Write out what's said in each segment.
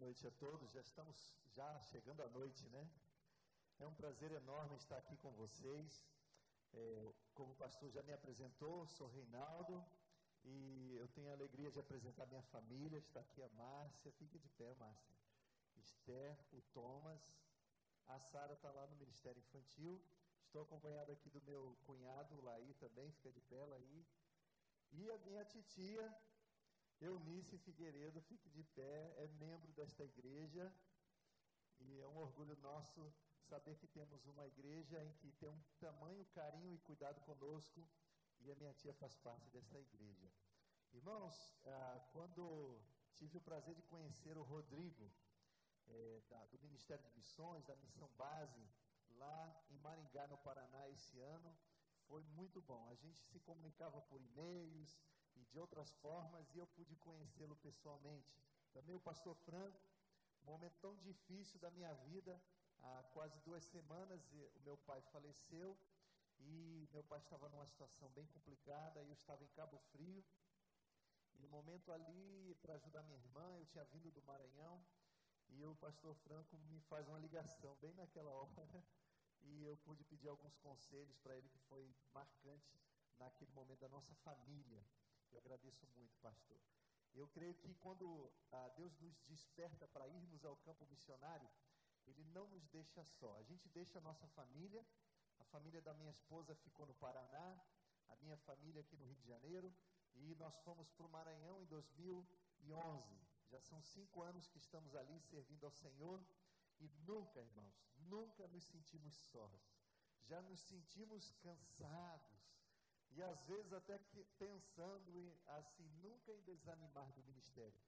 noite a todos. Já estamos já chegando à noite, né? É um prazer enorme estar aqui com vocês. É, como o pastor já me apresentou, sou Reinaldo e eu tenho a alegria de apresentar minha família. Está aqui a Márcia, fique de pé, Márcia. Esther, o Thomas, a Sara está lá no Ministério Infantil. Estou acompanhado aqui do meu cunhado, Laí também, fica de pé, Laí. E a minha titia, Eunice Figueiredo, fique de pé, é membro desta igreja e é um orgulho nosso saber que temos uma igreja em que tem um tamanho carinho e cuidado conosco e a minha tia faz parte desta igreja. Irmãos, ah, quando tive o prazer de conhecer o Rodrigo, é, da, do Ministério de Missões, da Missão Base, lá em Maringá, no Paraná, esse ano, foi muito bom. A gente se comunicava por e-mails, e de outras formas, e eu pude conhecê-lo pessoalmente. Também o pastor Franco, um momento tão difícil da minha vida, há quase duas semanas o meu pai faleceu e meu pai estava numa situação bem complicada, eu estava em Cabo Frio, e no momento ali, para ajudar minha irmã, eu tinha vindo do Maranhão, e o pastor Franco me faz uma ligação bem naquela hora, e eu pude pedir alguns conselhos para ele que foi marcante naquele momento da nossa família. Eu agradeço muito, pastor. Eu creio que quando ah, Deus nos desperta para irmos ao campo missionário, Ele não nos deixa só. A gente deixa a nossa família, a família da minha esposa ficou no Paraná, a minha família aqui no Rio de Janeiro, e nós fomos para o Maranhão em 2011. Já são cinco anos que estamos ali servindo ao Senhor, e nunca, irmãos, nunca nos sentimos sós. Já nos sentimos cansados e às vezes até pensando em, assim, nunca em desanimar do ministério,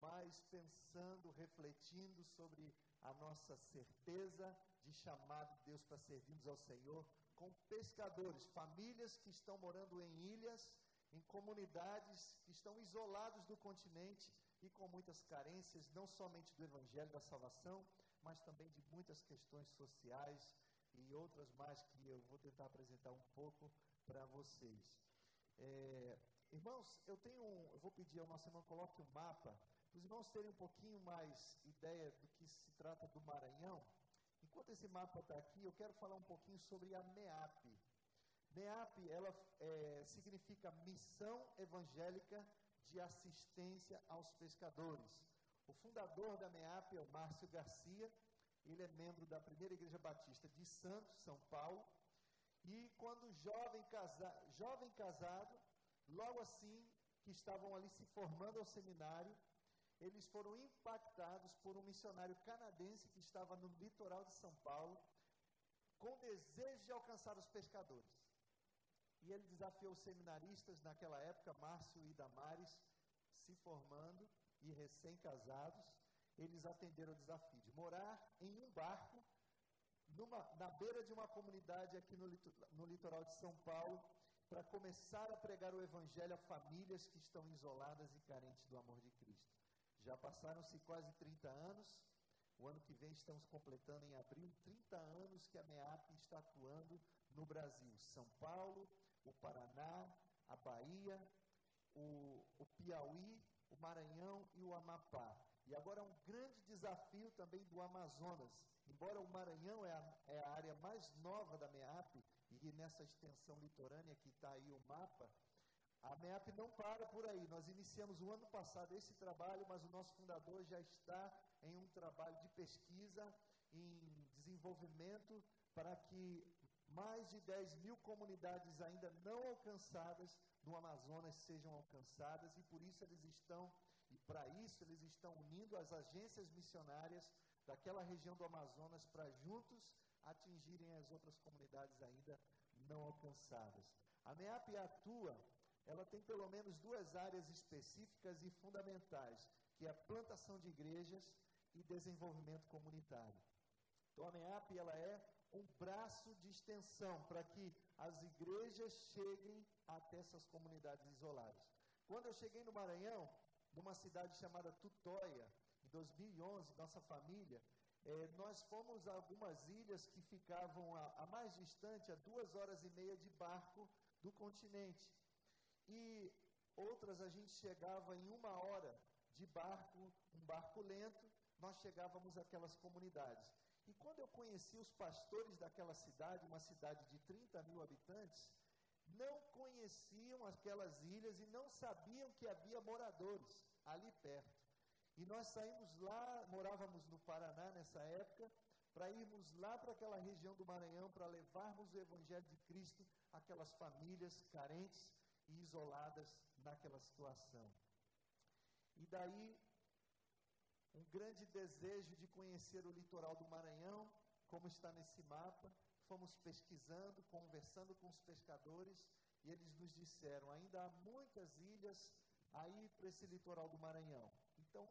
mas pensando, refletindo sobre a nossa certeza de chamado de Deus para servirmos ao Senhor, com pescadores, famílias que estão morando em ilhas, em comunidades que estão isolados do continente e com muitas carências, não somente do Evangelho da Salvação, mas também de muitas questões sociais e outras mais que eu vou tentar apresentar um pouco para vocês. É, irmãos, eu tenho um, eu vou pedir ao nosso irmão coloque um mapa, para os irmãos terem um pouquinho mais ideia do que se trata do Maranhão. Enquanto esse mapa está aqui, eu quero falar um pouquinho sobre a MEAP. MEAP, ela é, significa Missão Evangélica de Assistência aos Pescadores. O fundador da MEAP é o Márcio Garcia, ele é membro da Primeira Igreja Batista de Santos, São Paulo, e quando jovem, casa, jovem casado, logo assim que estavam ali se formando ao seminário, eles foram impactados por um missionário canadense que estava no litoral de São Paulo, com desejo de alcançar os pescadores. E ele desafiou os seminaristas naquela época, Márcio e Damares, se formando e recém-casados, eles atenderam o desafio de morar em um barco numa, na beira de uma comunidade aqui no, no litoral de São Paulo, para começar a pregar o Evangelho a famílias que estão isoladas e carentes do amor de Cristo. Já passaram-se quase 30 anos, o ano que vem estamos completando em abril 30 anos que a MEAP está atuando no Brasil. São Paulo, o Paraná, a Bahia, o, o Piauí, o Maranhão e o Amapá. E agora é um grande desafio também do Amazonas. Embora o Maranhão é a, é a área mais nova da MEAP, e nessa extensão litorânea que está aí o mapa, a MEAP não para por aí. Nós iniciamos o ano passado esse trabalho, mas o nosso fundador já está em um trabalho de pesquisa, em desenvolvimento, para que mais de 10 mil comunidades ainda não alcançadas no Amazonas sejam alcançadas, e por isso eles estão para isso, eles estão unindo as agências missionárias daquela região do Amazonas para juntos atingirem as outras comunidades ainda não alcançadas. A MEAP atua, ela tem pelo menos duas áreas específicas e fundamentais, que é a plantação de igrejas e desenvolvimento comunitário. Então a MEAP ela é um braço de extensão para que as igrejas cheguem até essas comunidades isoladas. Quando eu cheguei no Maranhão, numa cidade chamada Tutóia, em 2011, nossa família, é, nós fomos a algumas ilhas que ficavam a, a, mais distante, a duas horas e meia de barco do continente. E outras a gente chegava em uma hora de barco, um barco lento, nós chegávamos àquelas comunidades. E quando eu conheci os pastores daquela cidade, uma cidade de 30 mil habitantes, não conheciam aquelas ilhas e não sabiam que havia moradores ali perto. E nós saímos lá, morávamos no Paraná nessa época, para irmos lá para aquela região do Maranhão, para levarmos o Evangelho de Cristo àquelas famílias carentes e isoladas naquela situação. E daí, um grande desejo de conhecer o litoral do Maranhão, como está nesse mapa. Fomos pesquisando, conversando com os pescadores, e eles nos disseram: ainda há muitas ilhas aí para esse litoral do Maranhão. Então,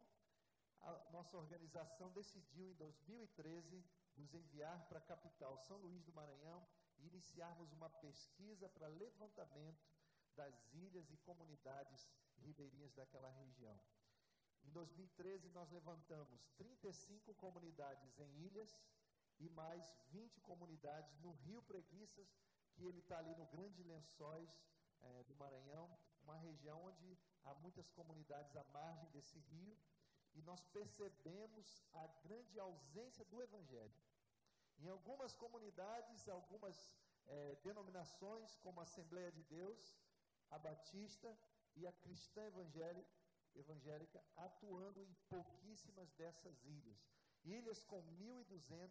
a nossa organização decidiu em 2013 nos enviar para a capital, São Luís do Maranhão, e iniciarmos uma pesquisa para levantamento das ilhas e comunidades ribeirinhas daquela região. Em 2013, nós levantamos 35 comunidades em ilhas e mais 20 comunidades no Rio Preguiças, que ele está ali no Grande Lençóis é, do Maranhão, uma região onde há muitas comunidades à margem desse rio, e nós percebemos a grande ausência do Evangelho. Em algumas comunidades, algumas é, denominações, como a Assembleia de Deus, a Batista e a Cristã Evangélica, evangélica atuando em pouquíssimas dessas ilhas. Ilhas com 1.200,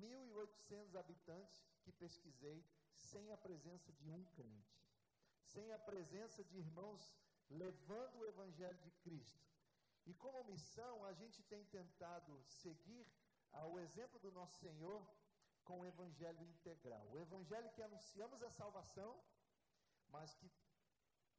1.800 habitantes que pesquisei, sem a presença de um crente, sem a presença de irmãos levando o Evangelho de Cristo. E como missão, a gente tem tentado seguir ao exemplo do nosso Senhor com o Evangelho integral. O Evangelho que anunciamos a salvação, mas que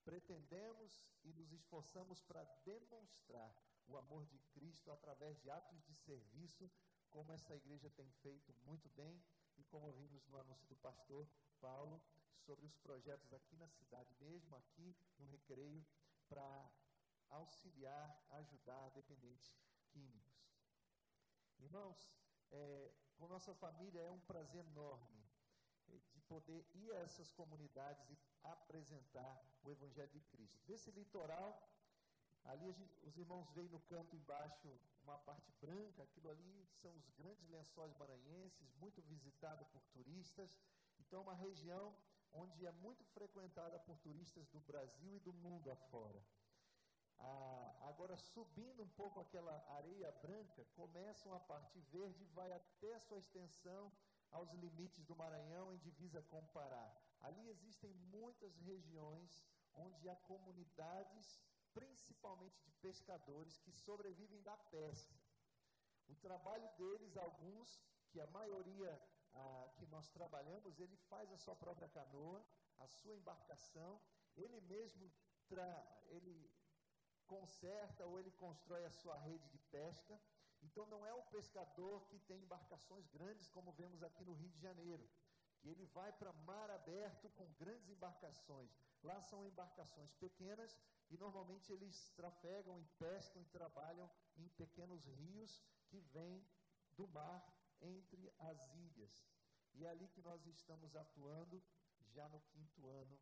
pretendemos e nos esforçamos para demonstrar o amor de Cristo através de atos de serviço, como essa igreja tem feito muito bem e como vimos no anúncio do pastor Paulo sobre os projetos aqui na cidade mesmo, aqui no Recreio, para auxiliar, ajudar dependentes químicos. Irmãos, é, com nossa família é um prazer enorme é, de poder ir a essas comunidades e apresentar o Evangelho de Cristo. Desse litoral, ali gente, os irmãos veem no canto embaixo uma parte branca, aquilo ali são os grandes lençóis maranhenses, muito visitado por turistas. Então, uma região onde é muito frequentada por turistas do Brasil e do mundo afora. Ah, agora, subindo um pouco aquela areia branca, começa uma parte verde e vai até a sua extensão aos limites do Maranhão, em divisa com o Pará. Ali existem muitas regiões onde há comunidades, principalmente de pescadores, que sobrevivem da pesca. O trabalho deles, alguns, que a maioria ah, que nós trabalhamos, ele faz a sua própria canoa, a sua embarcação, ele mesmo ele conserta ou ele constrói a sua rede de pesca. Então não é o pescador que tem embarcações grandes como vemos aqui no Rio de Janeiro, que ele vai para mar aberto com grandes embarcações. Lá são embarcações pequenas e normalmente eles trafegam e pescam e trabalham em pequenos rios que vêm do mar entre as ilhas. E é ali que nós estamos atuando já no quinto ano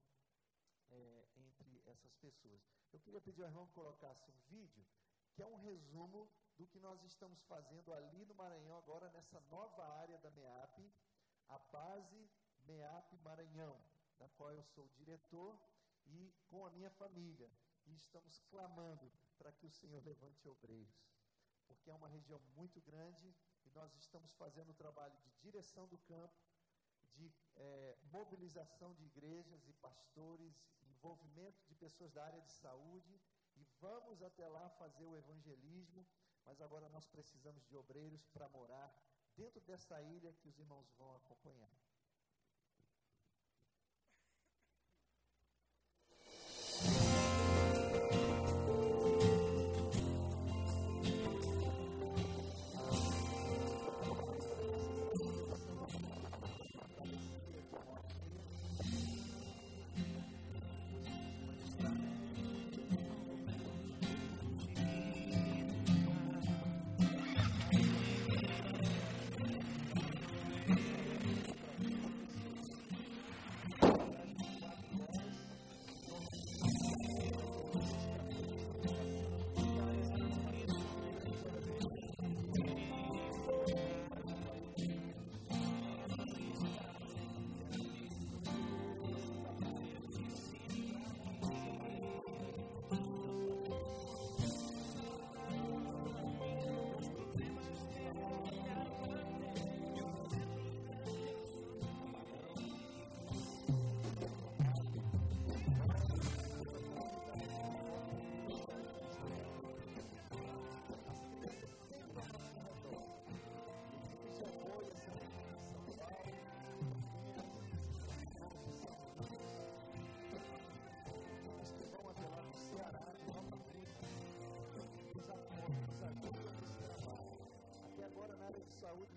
é, entre essas pessoas. Eu queria pedir ao irmão que colocasse um vídeo, que é um resumo do que nós estamos fazendo ali no Maranhão, agora nessa nova área da MEAP, a base MEAP Maranhão, da qual eu sou diretor e com a minha família. E estamos clamando para que o Senhor levante obreiros, porque é uma região muito grande nós estamos fazendo o trabalho de direção do campo, de é, mobilização de igrejas e pastores, envolvimento de pessoas da área de saúde e vamos até lá fazer o evangelismo, mas agora nós precisamos de obreiros para morar dentro dessa ilha que os irmãos vão acompanhar. Na área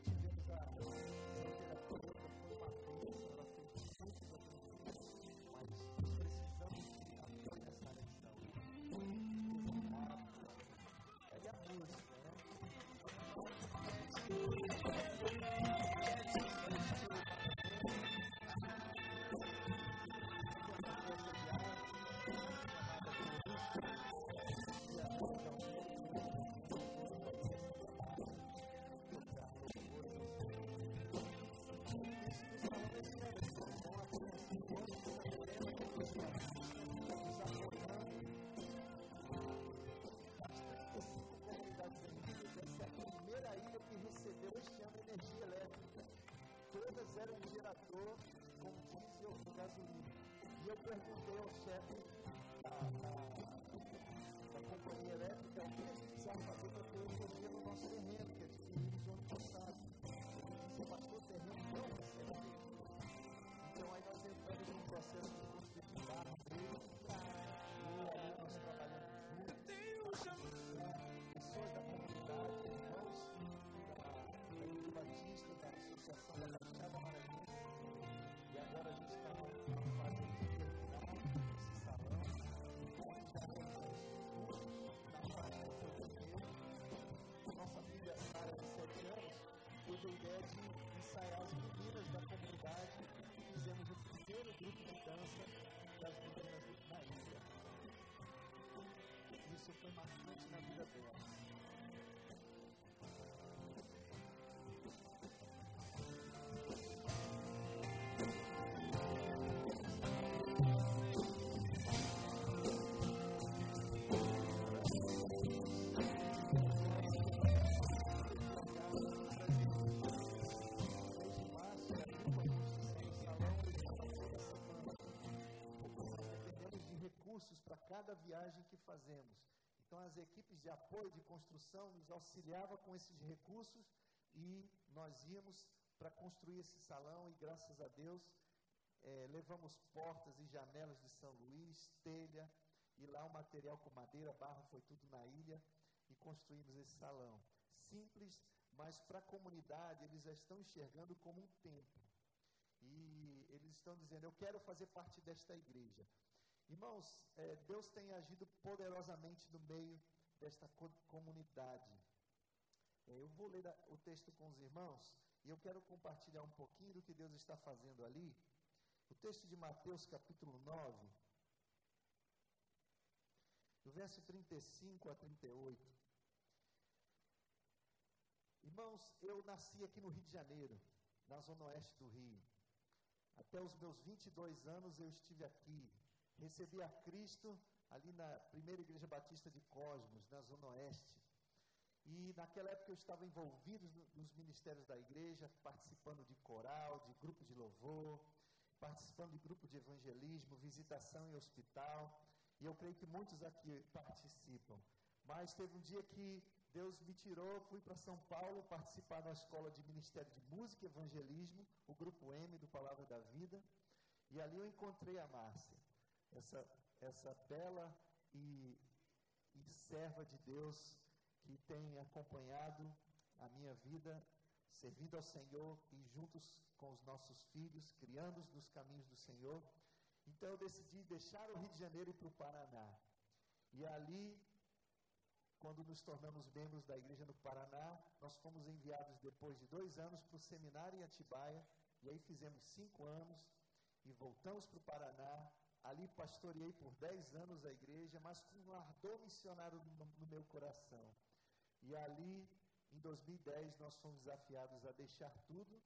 todas eram gerador com diesel ou gasolina. E eu perguntei ao chefe da, companhia elétrica o que precisava fazer para ter energia no nosso terreno, que adquirimos o ano passado. O terreno não. Então aí nós entramos num processo de de da cada viagem que fazemos. Então, as equipes de apoio de construção nos auxiliavam com esses recursos e nós íamos para construir esse salão e, graças a Deus, é, levamos portas e janelas de São Luís, telha, e lá o material com madeira, barro, foi tudo na ilha e construímos esse salão. Simples, mas para a comunidade eles já estão enxergando como um templo. E eles estão dizendo: Eu quero fazer parte desta igreja. Irmãos, é, Deus tem agido poderosamente no meio desta co comunidade. É, eu vou ler o texto com os irmãos e eu quero compartilhar um pouquinho do que Deus está fazendo ali. O texto de Mateus, capítulo 9, do verso 35 a 38. Irmãos, eu nasci aqui no Rio de Janeiro, na zona oeste do Rio. Até os meus 22 anos eu estive aqui, recebi a Cristo ali na primeira igreja batista de Cosmos, na Zona Oeste. E naquela época eu estava envolvido nos ministérios da igreja, participando de coral, de grupo de louvor, participando de grupo de evangelismo, visitação em hospital. E eu creio que muitos aqui participam. Mas teve um dia que Deus me tirou, fui para São Paulo participar da escola de Ministério de Música e Evangelismo, o grupo M do Palavra da Vida. E ali eu encontrei a Márcia essa, essa bela e, e serva de Deus que tem acompanhado a minha vida, servindo ao Senhor e juntos com os nossos filhos, criando-os nos caminhos do Senhor. Então eu decidi deixar o Rio de Janeiro ir para o Paraná. E ali, quando nos tornamos membros da igreja no Paraná, nós fomos enviados depois de dois anos para o seminário em Atibaia, e aí fizemos cinco anos, e voltamos para o Paraná, Ali pastoreei por 10 anos a igreja, mas com um ardor missionário no, no, meu coração. E ali, em 2010, nós fomos desafiados a deixar tudo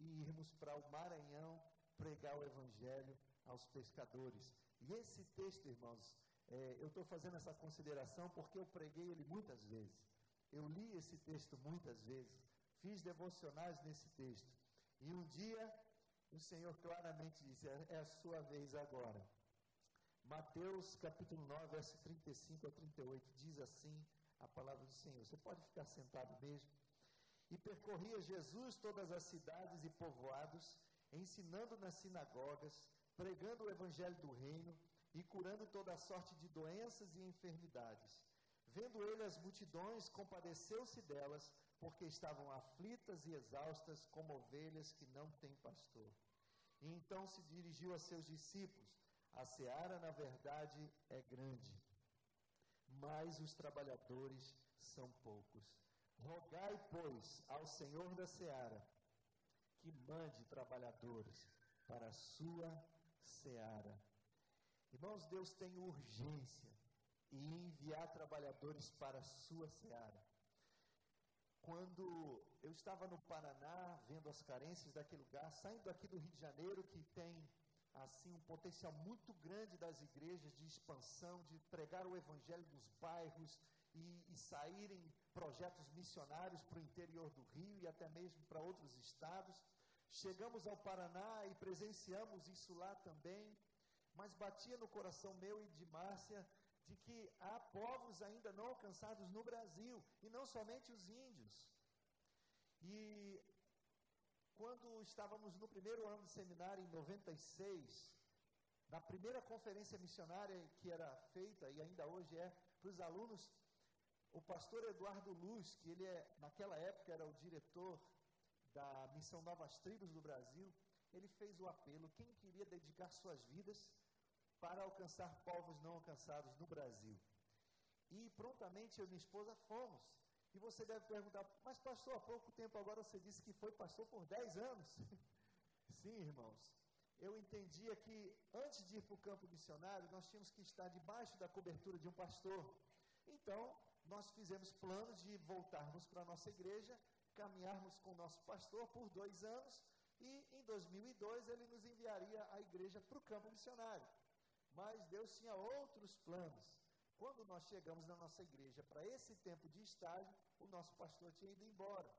e irmos para o Maranhão pregar o Evangelho aos pescadores. E esse texto, irmãos, é, eu estou fazendo essa consideração porque eu preguei ele muitas vezes. Eu li esse texto muitas vezes, fiz devocionais nesse texto. E um dia o Senhor claramente disse: é, é a sua vez agora. Mateus capítulo 9, verso 35 a 38, diz assim a palavra do Senhor. Você pode ficar sentado mesmo. E percorria Jesus todas as cidades e povoados, ensinando nas sinagogas, pregando o evangelho do reino e curando toda sorte de doenças e enfermidades. Vendo ele as multidões, compadeceu-se delas, porque estavam aflitas e exaustas como ovelhas que não têm pastor. E então se dirigiu a seus discípulos: A seara, na verdade, é grande, mas os trabalhadores são poucos. Rogai, pois, ao Senhor da seara que mande trabalhadores para a sua seara. Irmãos, Deus tem urgência em enviar trabalhadores para a sua seara. Quando eu estava no Paraná, vendo as carências daquele lugar, saindo aqui do Rio de Janeiro, que tem assim um potencial muito grande das igrejas de expansão, de pregar o evangelho nos bairros e, e saírem projetos missionários para o interior do Rio e até mesmo para outros estados. Chegamos ao Paraná e presenciamos isso lá também, mas batia no coração meu e de Márcia de que há povos ainda não alcançados no Brasil, e não somente os índios. E quando estávamos no primeiro ano do seminário, em 96, na primeira conferência missionária que era feita, e ainda hoje é, para os alunos, o pastor Eduardo Luz, que ele é, naquela época era o diretor da Missão Novas Tribos do Brasil, ele fez o apelo: quem queria dedicar suas vidas para alcançar povos não alcançados no Brasil. E prontamente eu e minha esposa fomos. E você deve perguntar, mas pastor, há pouco tempo agora você disse que foi pastor por 10 anos. Sim, irmãos. Eu entendia que antes de ir para o campo missionário, nós tínhamos que estar debaixo da cobertura de um pastor. Então, nós fizemos planos de voltarmos para a nossa igreja, caminharmos com o nosso pastor por dois anos, e em 2002 ele nos enviaria a igreja para o campo missionário. Mas Deus tinha outros planos. Quando nós chegamos na nossa igreja para esse tempo de estágio, o nosso pastor tinha ido embora.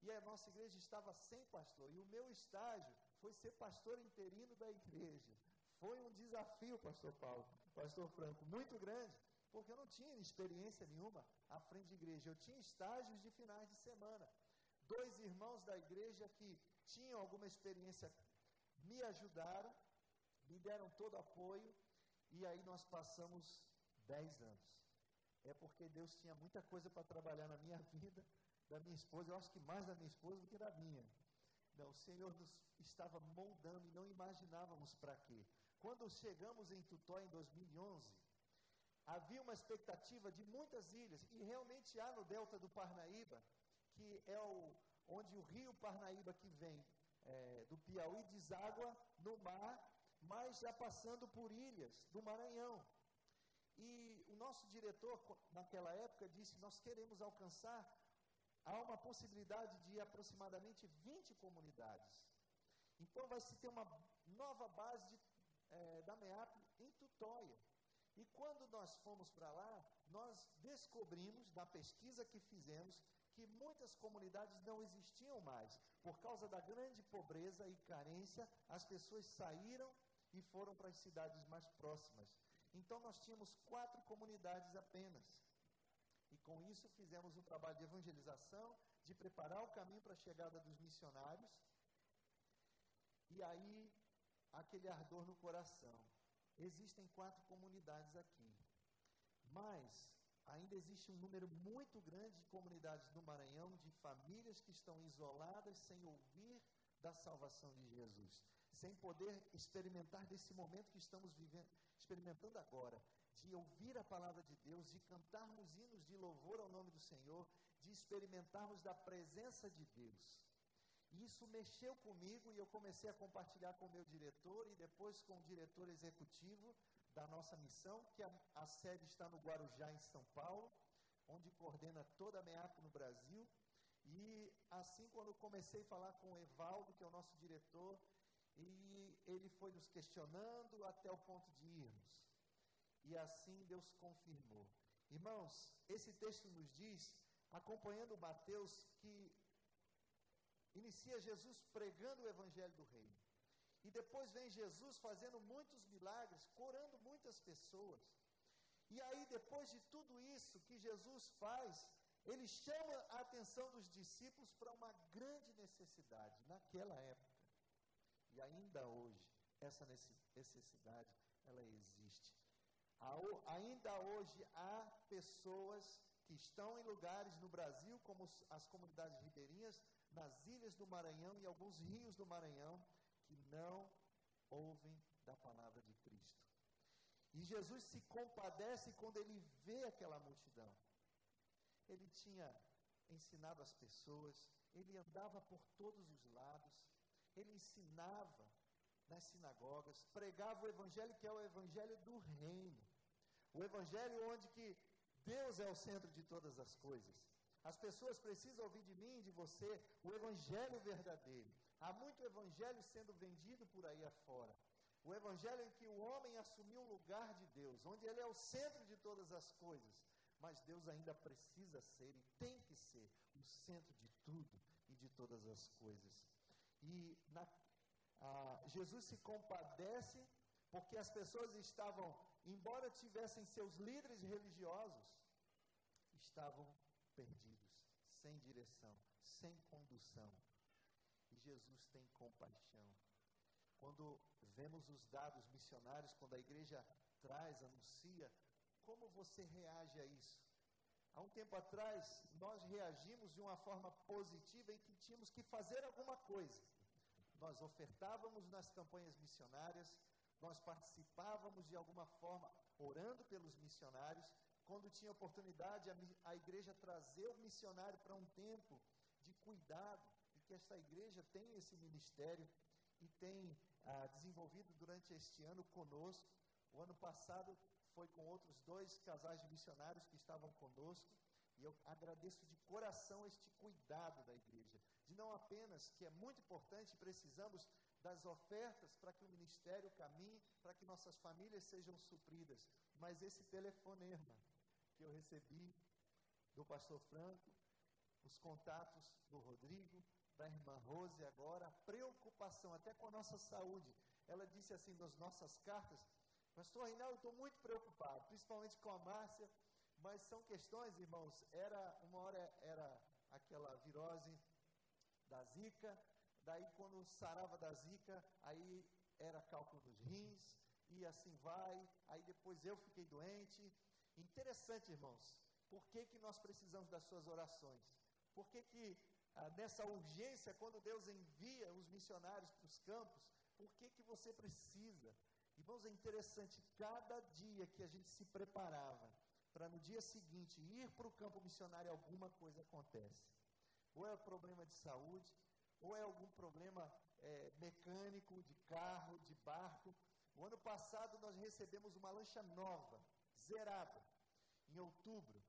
E a nossa igreja estava sem pastor. E o meu estágio foi ser pastor interino da igreja. Foi um desafio, pastor Paulo, pastor Franco, muito grande, porque eu não tinha experiência nenhuma à frente de igreja. Eu tinha estágios de finais de semana. Dois irmãos da igreja que tinham alguma experiência me ajudaram me deram todo apoio e aí nós passamos dez anos. É porque Deus tinha muita coisa para trabalhar na minha vida, da minha esposa, eu acho que mais da minha esposa do que da minha. Não, o Senhor nos estava moldando e não imaginávamos para quê. Quando chegamos em Tutó em 2011, havia uma expectativa de muitas ilhas, e realmente há no delta do Parnaíba, que é o, onde o rio Parnaíba que vem é, do Piauí deságua no mar mas já passando por ilhas do Maranhão. E o nosso diretor, naquela época, disse: Nós queremos alcançar, há uma possibilidade de aproximadamente 20 comunidades. Então vai se ter uma nova base de, é, da MEAP em Tutóia. E quando nós fomos para lá, nós descobrimos, na pesquisa que fizemos, que muitas comunidades não existiam mais. Por causa da grande pobreza e carência, as pessoas saíram e foram para as cidades mais próximas. Então nós tínhamos quatro comunidades apenas. E com isso fizemos um trabalho de evangelização, de preparar o caminho para a chegada dos missionários. E aí, aquele ardor no coração. Existem quatro comunidades aqui. Mas ainda existe um número muito grande de comunidades no Maranhão, de famílias que estão isoladas sem ouvir da salvação de Jesus sem poder experimentar desse momento que estamos vivendo, experimentando agora, de ouvir a palavra de Deus, de cantarmos hinos de louvor ao nome do Senhor, de experimentarmos da presença de Deus. E isso mexeu comigo e eu comecei a compartilhar com o meu diretor e depois com o diretor executivo da nossa missão, que a, a sede está no Guarujá, em São Paulo, onde coordena toda a MEAP no Brasil. E assim, quando comecei a falar com o Evaldo, que é o nosso diretor, e ele foi nos questionando até o ponto de irmos. E assim Deus confirmou. Irmãos, esse texto nos diz, acompanhando Mateus, que inicia Jesus pregando o evangelho do reino. E depois vem Jesus fazendo muitos milagres, curando muitas pessoas. E aí, depois de tudo isso que Jesus faz, ele chama a atenção dos discípulos para uma grande necessidade naquela época. E ainda hoje, essa necessidade, ela existe. Ainda hoje há pessoas que estão em lugares no Brasil, como as comunidades ribeirinhas, nas ilhas do Maranhão e alguns rios do Maranhão, que não ouvem da palavra de Cristo. E Jesus se compadece quando ele vê aquela multidão. Ele tinha ensinado as pessoas, ele andava por todos os lados, ele ensinava nas sinagogas, pregava o evangelho que é o evangelho do reino. O evangelho onde que Deus é o centro de todas as coisas. As pessoas precisam ouvir de mim e de você o evangelho verdadeiro. Há muito evangelho sendo vendido por aí afora. O evangelho em que o homem assumiu o lugar de Deus, onde ele é o centro de todas as coisas. Mas Deus ainda precisa ser e tem que ser o centro de tudo e de todas as coisas. E na, Jesus se compadece porque as pessoas estavam, embora tivessem seus líderes religiosos, estavam perdidos, sem direção, sem condução. E Jesus tem compaixão. Quando vemos os dados missionários, quando a igreja traz, anuncia, como você reage a isso? Há um tempo atrás, nós reagimos de uma forma positiva em que tínhamos que fazer alguma coisa. Nós ofertávamos nas campanhas missionárias, nós participávamos de alguma forma orando pelos missionários. Quando tinha oportunidade, a, igreja trazer o missionário para um tempo de cuidado, e que esta igreja tem esse ministério e tem ah, desenvolvido durante este ano conosco. O ano passado foi com outros dois casais de missionários que estavam conosco. E eu agradeço de coração este cuidado da igreja, de não apenas, que é muito importante, precisamos das ofertas para que o ministério caminhe, para que nossas famílias sejam supridas. Mas esse telefonema que eu recebi do pastor Franco, os contatos do Rodrigo, da irmã Rose agora, a preocupação até com a nossa saúde. Ela disse assim nas nossas cartas, pastor Reinaldo, estou muito preocupado, principalmente com a Márcia, mas são questões, irmãos, era uma hora era aquela virose da zika, Daí, quando sarava da zika, aí era cálculo dos rins, e assim vai. Aí depois eu fiquei doente. Interessante, irmãos. Por que, que nós precisamos das suas orações? Por que, que ah, nessa urgência, quando Deus envia os missionários para os campos, por que, que você precisa? Irmãos, é interessante, cada dia que a gente se preparava para no dia seguinte ir para o campo missionário, alguma coisa acontece. Ou é problema de saúde, ou é algum problema é, mecânico, de carro, de barco. O ano passado nós recebemos uma lancha nova, zerada, em outubro.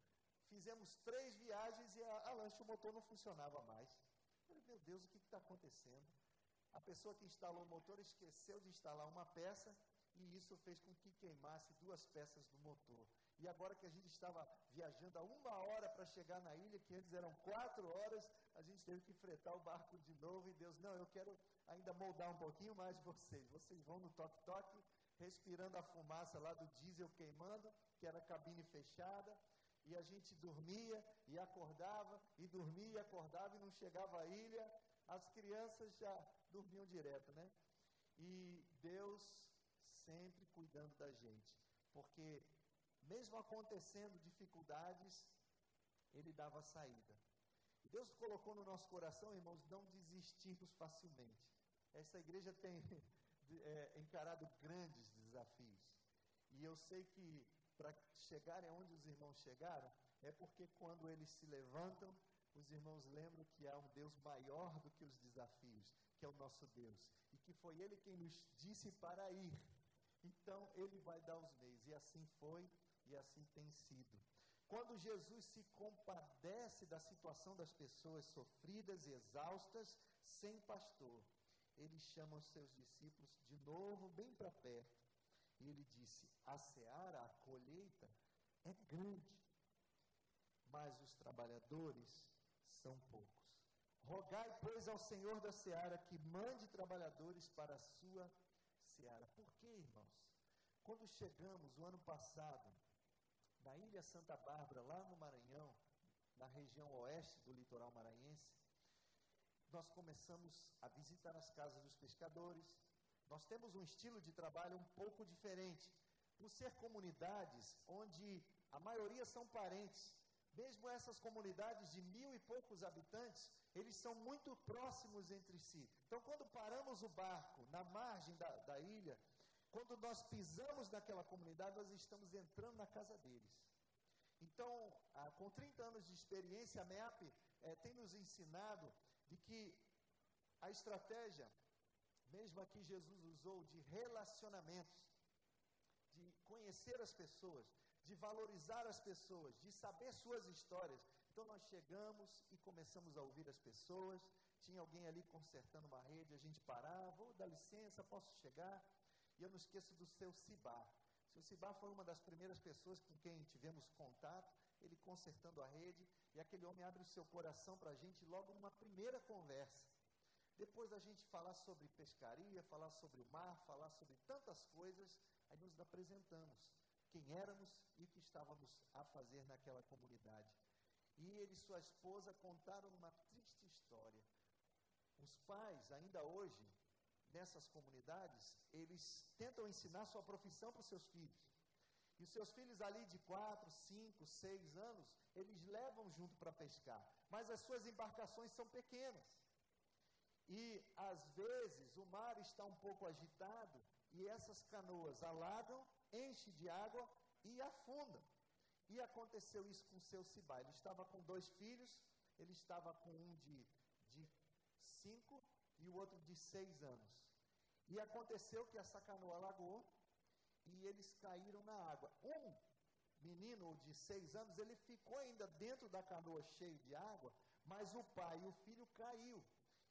Fizemos três viagens e a, a lancha, o motor não funcionava mais. Eu falei, meu Deus, o que está acontecendo? A pessoa que instalou o motor esqueceu de instalar uma peça e isso fez com que queimasse duas peças do motor. E agora que a gente estava viajando a uma hora para chegar na ilha, que antes eram quatro horas, a gente teve que fretar o barco de novo. E Deus, não, eu quero ainda moldar um pouquinho mais vocês. Vocês vão no toque-toque, respirando a fumaça lá do diesel queimando, que era cabine fechada. E a gente dormia e acordava, e dormia e acordava e não chegava à ilha. As crianças já dormiam direto, né? E Deus sempre cuidando da gente. Porque mesmo acontecendo dificuldades, ele dava saída. Deus colocou no nosso coração, irmãos, não desistirmos facilmente. Essa igreja tem é, encarado grandes desafios. E eu sei que para chegarem onde os irmãos chegaram, é porque quando eles se levantam, os irmãos lembram que há um Deus maior do que os desafios, que é o nosso Deus. E que foi Ele quem nos disse para ir. Então, Ele vai dar os meios. E assim foi e assim tem sido. Quando Jesus se compadece da situação das pessoas sofridas e exaustas, sem pastor, ele chama os seus discípulos de novo bem para perto. E ele disse: A seara, a colheita é grande, mas os trabalhadores são poucos. Rogai, pois, ao Senhor da seara que mande trabalhadores para a sua seara. Por quê, irmãos? Quando chegamos o ano passado na Ilha Santa Bárbara, lá no Maranhão, na região oeste do litoral maranhense, nós começamos a visitar as casas dos pescadores. Nós temos um estilo de trabalho um pouco diferente, por ser comunidades onde a maioria são parentes. mesmo essas comunidades de mil e poucos habitantes, eles são muito próximos entre si. Então, quando paramos o barco na margem da, da ilha, quando nós pisamos naquela comunidade, nós estamos entrando na casa deles. Então, com 30 anos de experiência, a MEAP eh, tem nos ensinado de que a estratégia, mesmo aqui Jesus usou, de relacionamentos, de conhecer as pessoas, de valorizar as pessoas, de saber suas histórias. Então nós chegamos e começamos a ouvir as pessoas. Tinha alguém ali consertando uma rede, a gente parava, vou dar licença, posso chegar? E eu não esqueço do seu. O seu Cibar foi uma das primeiras pessoas com quem tivemos contato, ele consertando a rede, e aquele homem abre o seu coração para a gente logo numa primeira conversa. Depois a gente falar sobre pescaria, falar sobre o mar, falar sobre tantas coisas, aí nos apresentamos quem éramos e o que estávamos a fazer naquela comunidade. E ele e sua esposa contaram uma triste história. Os pais, ainda hoje, nessas comunidades, eles tentam ensinar sua profissão para os seus filhos. E os seus filhos ali de 4, 5, 6 anos, eles levam junto para pescar. Mas as suas embarcações são pequenas. E às vezes o mar está um pouco agitado e essas canoas alagam enche de água e afunda. E aconteceu isso com seu Sibá. Ele estava com dois filhos, ele estava com um de, de cinco e o outro de seis anos. E aconteceu que essa canoa alagou e eles caíram na água. Um menino de seis anos, ele ficou ainda dentro da canoa cheio de água, mas o pai e o filho caiu.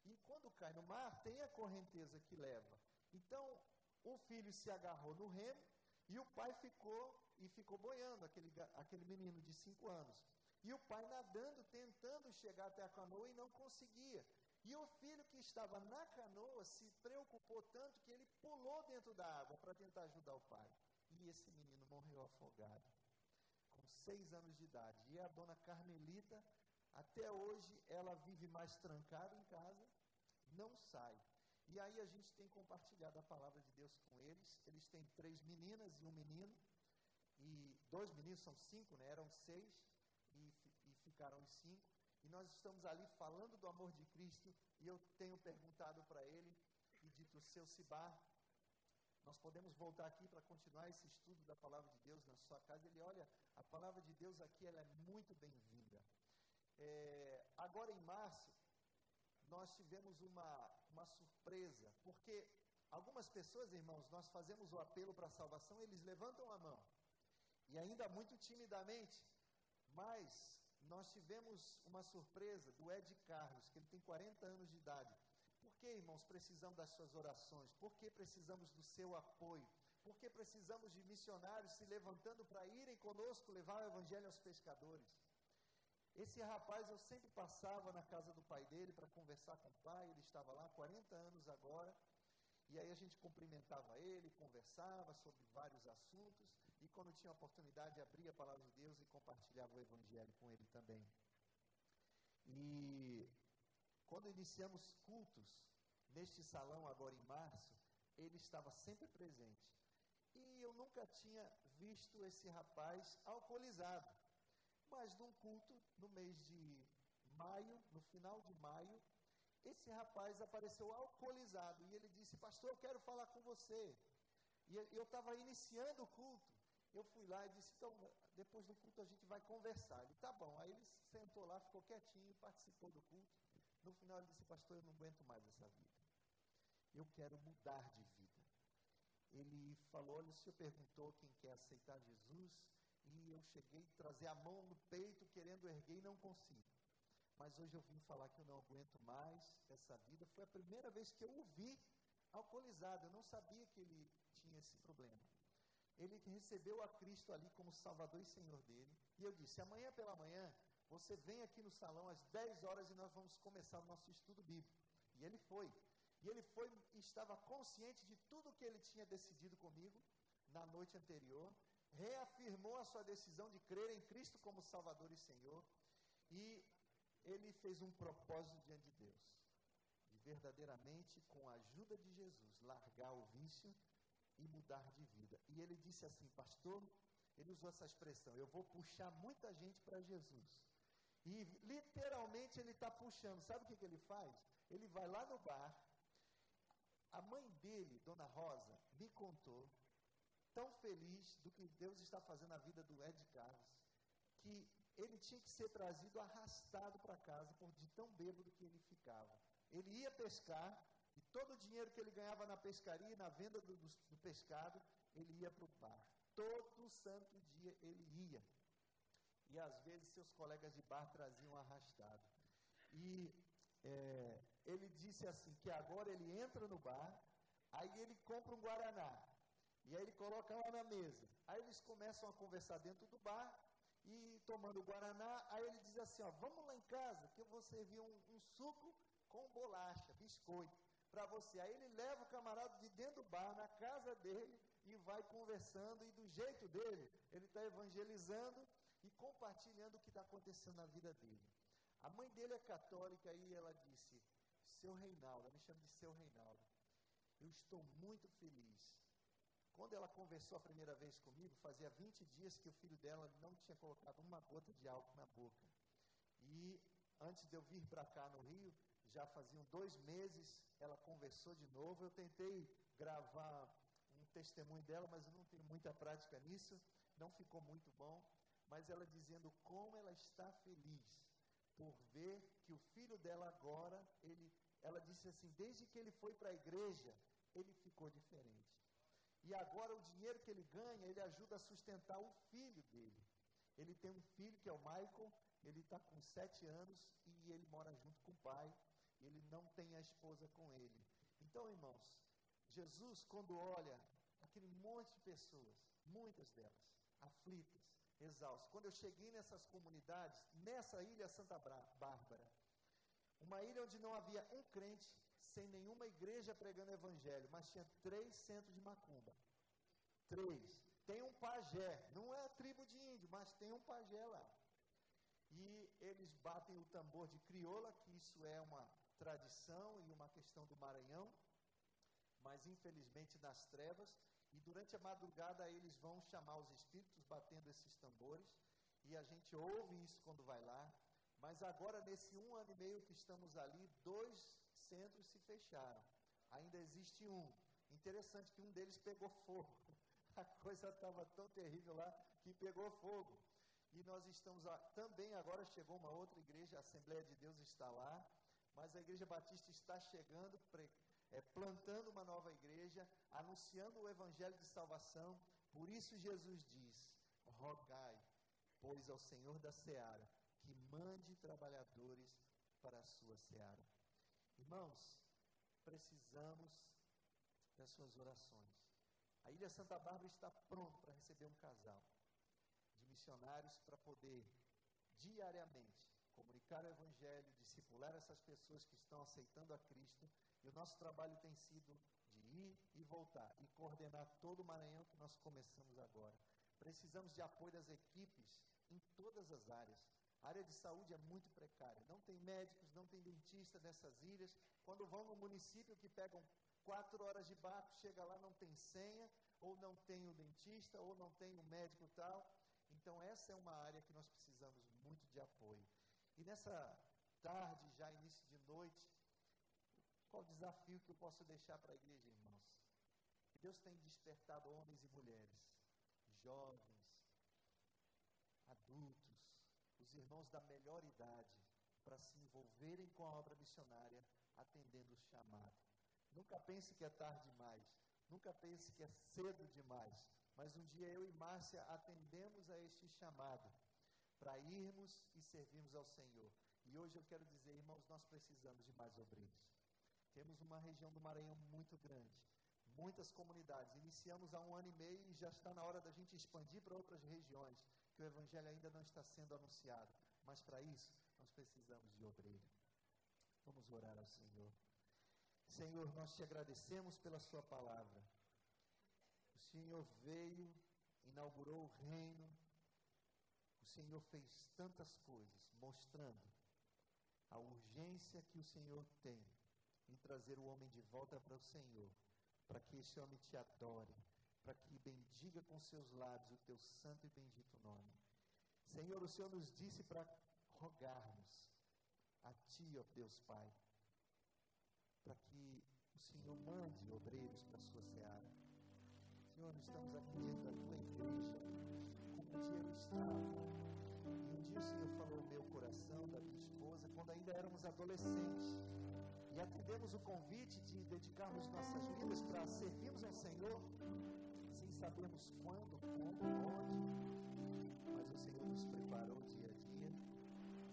E quando cai no mar, tem a correnteza que leva. Então, o filho se agarrou no remo e o pai ficou e ficou boiando, aquele, aquele menino de cinco anos. E o pai nadando, tentando chegar até a canoa e não conseguia. E o filho que estava na canoa se preocupou tanto que ele pulou dentro da água para tentar ajudar o pai. E esse menino morreu afogado, com seis anos de idade. E a dona Carmelita, até hoje, ela vive mais trancada em casa, não sai. E aí a gente tem compartilhado a palavra de Deus com eles. Eles têm três meninas e um menino. E dois meninos são cinco, né? Eram seis e, e ficaram os cinco. E nós estamos ali falando do amor de Cristo. E eu tenho perguntado para ele e dito, seu Cibar, nós podemos voltar aqui para continuar esse estudo da palavra de Deus na sua casa. Ele olha, a palavra de Deus aqui ela é muito bem-vinda. É, agora em março, nós tivemos uma, uma surpresa, porque algumas pessoas, irmãos, nós fazemos o apelo para a salvação, eles levantam a mão, e ainda muito timidamente, mas nós tivemos uma surpresa do Ed Carlos, que ele tem 40 anos de idade. Por que, irmãos, precisamos das suas orações? Por que precisamos do seu apoio? Por que precisamos de missionários se levantando para irem conosco levar o evangelho aos pescadores? Esse rapaz, eu sempre passava na casa do pai dele para conversar com o pai, ele estava lá 40 anos agora, e aí a gente cumprimentava ele, conversava sobre vários assuntos, e quando tinha oportunidade, abria a palavra de Deus e compartilhava o evangelho com ele também. E quando iniciamos cultos neste salão agora em março, ele estava sempre presente. E eu nunca tinha visto esse rapaz alcoolizado. Mas num culto, no mês de maio, no final de maio, esse rapaz apareceu alcoolizado e ele disse: Pastor, eu quero falar com você. E eu estava iniciando o culto. Eu fui lá e disse: Então, depois do culto a gente vai conversar. Ele: Tá bom. Aí ele sentou lá, ficou quietinho, participou do culto. No final ele disse: Pastor, eu não aguento mais essa vida. Eu quero mudar de vida. Ele falou: Olha, o senhor perguntou quem quer aceitar Jesus e eu cheguei a trazer a mão no peito querendo erguer e não consigo. Mas hoje eu vim falar que eu não aguento mais essa vida. Foi a primeira vez que eu o vi alcoolizado. Eu não sabia que ele tinha esse problema. Ele recebeu a Cristo ali como Salvador e Senhor dele. E eu disse: amanhã pela manhã, você vem aqui no salão às 10 horas e nós vamos começar o nosso estudo bíblico. E ele foi. E ele foi estava consciente de tudo que ele tinha decidido comigo na noite anterior reafirmou a sua decisão de crer em Cristo como Salvador e Senhor, e ele fez um propósito diante de Deus, de verdadeiramente, com a ajuda de Jesus, largar o vício e mudar de vida. E ele disse assim: Pastor, Ele usou essa expressão: eu vou puxar muita gente para Jesus. E literalmente ele está puxando. Sabe o que, que ele faz? Ele vai lá no bar. A mãe dele, Dona Rosa, me contou, tão feliz do que Deus está fazendo na vida do Ed Carlos, que ele tinha que ser trazido arrastado para casa por de tão bêbado que ele ficava. Ele ia pescar e todo o dinheiro que ele ganhava na pescaria e na venda do, do, do pescado, ele ia para o bar. Todo santo dia ele ia. E às vezes seus colegas de bar traziam arrastado. E é, ele disse assim: que agora ele entra no bar, aí ele compra um Guaraná. E aí ele coloca lá na mesa. Aí eles começam a conversar dentro do bar e tomando Guaraná. Aí ele diz assim: ó, vamos lá em casa que eu vou servir um, um suco com bolacha, biscoito, para você. Aí ele leva o camarada de dentro do bar, na casa dele, e vai conversando. E do jeito dele, ele está evangelizando e compartilhando o que está acontecendo na vida dele. A mãe dele é católica e ela disse: Seu Reinaldo, ela me chama de Seu Reinaldo, eu estou muito feliz. Quando ela conversou a primeira vez comigo, fazia 20 dias que o filho dela não tinha colocado uma gota de álcool na boca. E antes de eu vir para cá no Rio, já faziam dois meses, ela conversou de novo. Eu tentei gravar um testemunho dela, mas eu não tenho muita prática nisso, não ficou muito bom mas ela dizendo como ela está feliz por ver que o filho dela agora, ele, ela disse assim, desde que ele foi para a igreja, ele ficou diferente. E agora o dinheiro que ele ganha, ele ajuda a sustentar o filho dele. Ele tem um filho que é o Michael, ele está com sete anos e ele mora junto com o pai. Ele não tem a esposa com ele. Então, irmãos, Jesus, quando olha aquele monte de pessoas, muitas delas, aflitas, exausto. Quando eu cheguei nessas comunidades, nessa ilha Santa Bárbara, uma ilha onde não havia um crente, sem nenhuma igreja pregando evangelho, mas tinha três centros de macumba. Três. Tem um pajé, não é a tribo de índio, mas tem um pajé lá. E eles batem o tambor de crioula, que isso é uma tradição e uma questão do Maranhão, mas infelizmente nas trevas, e durante a madrugada eles vão chamar os espíritos batendo esses tambores. E a gente ouve isso quando vai lá. Mas agora, nesse um ano e meio que estamos ali, dois centros se fecharam. Ainda existe um. Interessante que um deles pegou fogo. A coisa estava tão terrível lá que pegou fogo. E nós estamos lá. Também agora chegou uma outra igreja, a Assembleia de Deus está lá. Mas a Igreja Batista está chegando, é, plantando uma nova igreja, anunciando o evangelho de salvação. Por isso Jesus diz: rogai, pois ao Senhor da seara que mande trabalhadores para a sua seara. Irmãos, precisamos das suas orações. A Ilha Santa Bárbara está pronta para receber um casal de missionários para poder diariamente comunicar o Evangelho, discipular essas pessoas que estão aceitando a Cristo. E o nosso trabalho tem sido de ir e voltar e coordenar todo o Maranhão que nós começamos agora. Precisamos de apoio das equipes em todas as áreas. A área de saúde é muito precária. Não tem médicos, não tem dentista nessas ilhas. Quando vão no município que pegam quatro horas de barco, chega lá, não tem senha, ou não tem o dentista, ou não tem o médico tal. Então, essa é uma área que nós precisamos muito de apoio. E nessa tarde, já início de noite, qual o desafio que eu posso deixar para a igreja, irmãos? Deus tem despertado homens e mulheres, jovens, adultos, os irmãos da melhor idade, para se envolverem com a obra missionária, atendendo o chamado. Nunca pense que é tarde demais, nunca pense que é cedo demais, mas um dia eu e Márcia atendemos a este chamado para irmos e servirmos ao Senhor. E hoje eu quero dizer, irmãos, nós precisamos de mais obreiros. Temos uma região do Maranhão muito grande, muitas comunidades. Iniciamos há um ano e meio e já está na hora da gente expandir para outras regiões, que o Evangelho ainda não está sendo anunciado. Mas para isso, nós precisamos de obreiro. Vamos orar ao Senhor. Senhor, nós te agradecemos pela Sua palavra. O Senhor veio, inaugurou o reino, Senhor fez tantas coisas, mostrando a urgência que o Senhor tem em trazer o homem de volta para o Senhor, para que esse homem te adore, para que bendiga com seus lábios o teu santo e bendito nome. Senhor, o Senhor nos disse para rogarmos a Ti, ó Deus Pai, para que o Senhor mande obreiros para a sua seara. Senhor, estamos aqui dentro da Tua igreja, como um dia eu estava. E um dia o Senhor falou no meu coração, da minha esposa, quando ainda éramos adolescentes. E atendemos o convite de dedicarmos nossas vidas para servirmos ao Senhor sabemos quando, como, onde, mas o Senhor nos preparou dia a dia,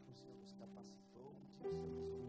o Senhor nos capacitou, o Senhor nos